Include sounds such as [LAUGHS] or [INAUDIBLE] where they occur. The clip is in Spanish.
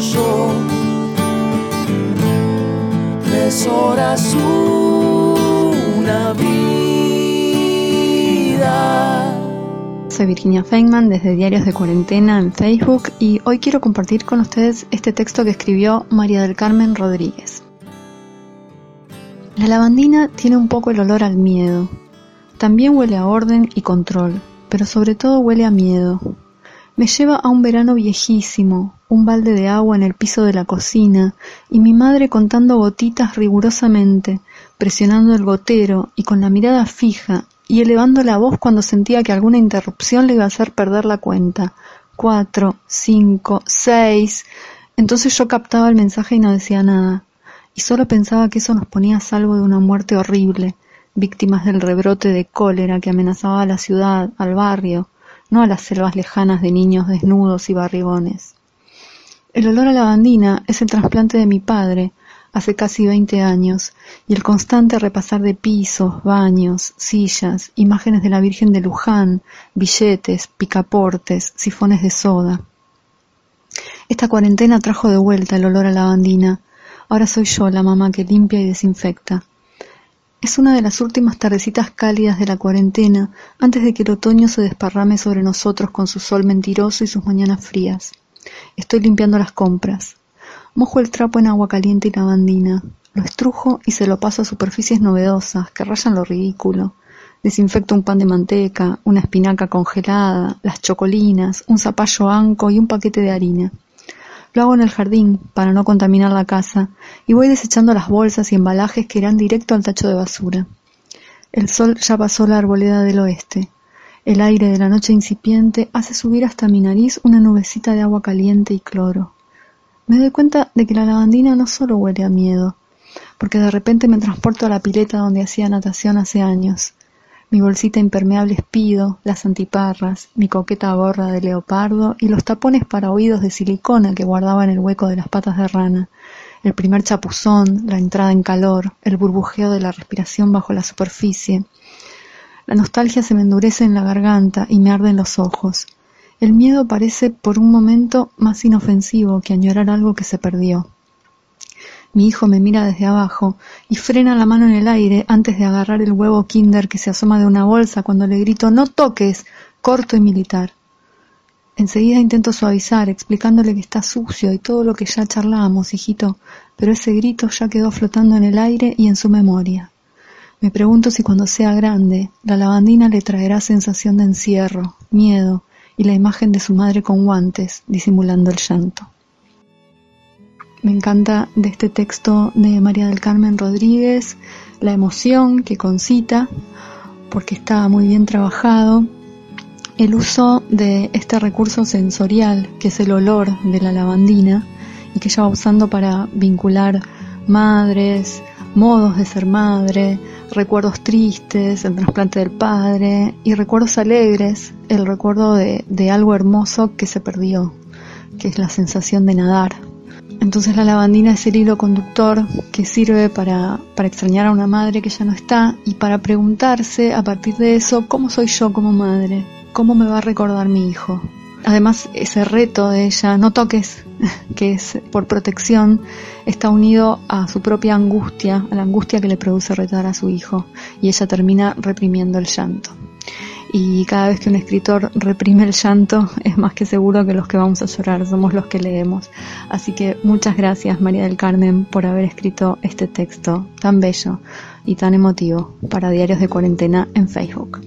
Yo. Tres horas una vida. Soy Virginia Feynman desde Diarios de Cuarentena en Facebook y hoy quiero compartir con ustedes este texto que escribió María del Carmen Rodríguez. La lavandina tiene un poco el olor al miedo. También huele a orden y control pero sobre todo huele a miedo. Me lleva a un verano viejísimo, un balde de agua en el piso de la cocina, y mi madre contando gotitas rigurosamente, presionando el gotero y con la mirada fija, y elevando la voz cuando sentía que alguna interrupción le iba a hacer perder la cuenta. Cuatro, cinco, seis. Entonces yo captaba el mensaje y no decía nada, y solo pensaba que eso nos ponía a salvo de una muerte horrible, víctimas del rebrote de cólera que amenazaba a la ciudad, al barrio, no a las selvas lejanas de niños desnudos y barrigones. El olor a lavandina es el trasplante de mi padre, hace casi veinte años, y el constante repasar de pisos, baños, sillas, imágenes de la Virgen de Luján, billetes, picaportes, sifones de soda. Esta cuarentena trajo de vuelta el olor a lavandina. Ahora soy yo la mamá que limpia y desinfecta. Es una de las últimas tardecitas cálidas de la cuarentena, antes de que el otoño se desparrame sobre nosotros con su sol mentiroso y sus mañanas frías. Estoy limpiando las compras. Mojo el trapo en agua caliente y lavandina. Lo estrujo y se lo paso a superficies novedosas que rayan lo ridículo. Desinfecto un pan de manteca, una espinaca congelada, las chocolinas, un zapallo anco y un paquete de harina. Lo hago en el jardín, para no contaminar la casa, y voy desechando las bolsas y embalajes que irán directo al tacho de basura. El sol ya pasó la arboleda del oeste. El aire de la noche incipiente hace subir hasta mi nariz una nubecita de agua caliente y cloro. Me doy cuenta de que la lavandina no solo huele a miedo, porque de repente me transporto a la pileta donde hacía natación hace años, mi bolsita impermeable espido, las antiparras, mi coqueta gorra de leopardo y los tapones para oídos de silicona que guardaba en el hueco de las patas de rana, el primer chapuzón, la entrada en calor, el burbujeo de la respiración bajo la superficie. La nostalgia se me endurece en la garganta y me arde en los ojos. El miedo parece por un momento más inofensivo que añorar algo que se perdió. Mi hijo me mira desde abajo y frena la mano en el aire antes de agarrar el huevo Kinder que se asoma de una bolsa cuando le grito no toques, corto y militar. Enseguida intento suavizar, explicándole que está sucio y todo lo que ya charlábamos, hijito, pero ese grito ya quedó flotando en el aire y en su memoria. Me pregunto si cuando sea grande, la lavandina le traerá sensación de encierro, miedo y la imagen de su madre con guantes, disimulando el llanto. Me encanta de este texto de María del Carmen Rodríguez la emoción que concita, porque está muy bien trabajado, el uso de este recurso sensorial, que es el olor de la lavandina, y que ella va usando para vincular madres, modos de ser madre, recuerdos tristes, el trasplante del padre, y recuerdos alegres, el recuerdo de, de algo hermoso que se perdió, que es la sensación de nadar. Entonces la lavandina es el hilo conductor que sirve para, extrañar a una madre que ya no está y para preguntarse a partir de eso cómo soy yo como madre, cómo me va a recordar mi hijo. además ese reto de ella, no toques, [LAUGHS] que es por protección, está unido a su propia angustia, a la angustia que le produce retar a su hijo, y ella termina reprimiendo el llanto. Y cada vez que un escritor reprime el llanto, es más que seguro que los que vamos a llorar somos los que leemos. Así que muchas gracias María del Carmen por haber escrito este texto tan bello y tan emotivo para Diarios de Cuarentena en Facebook.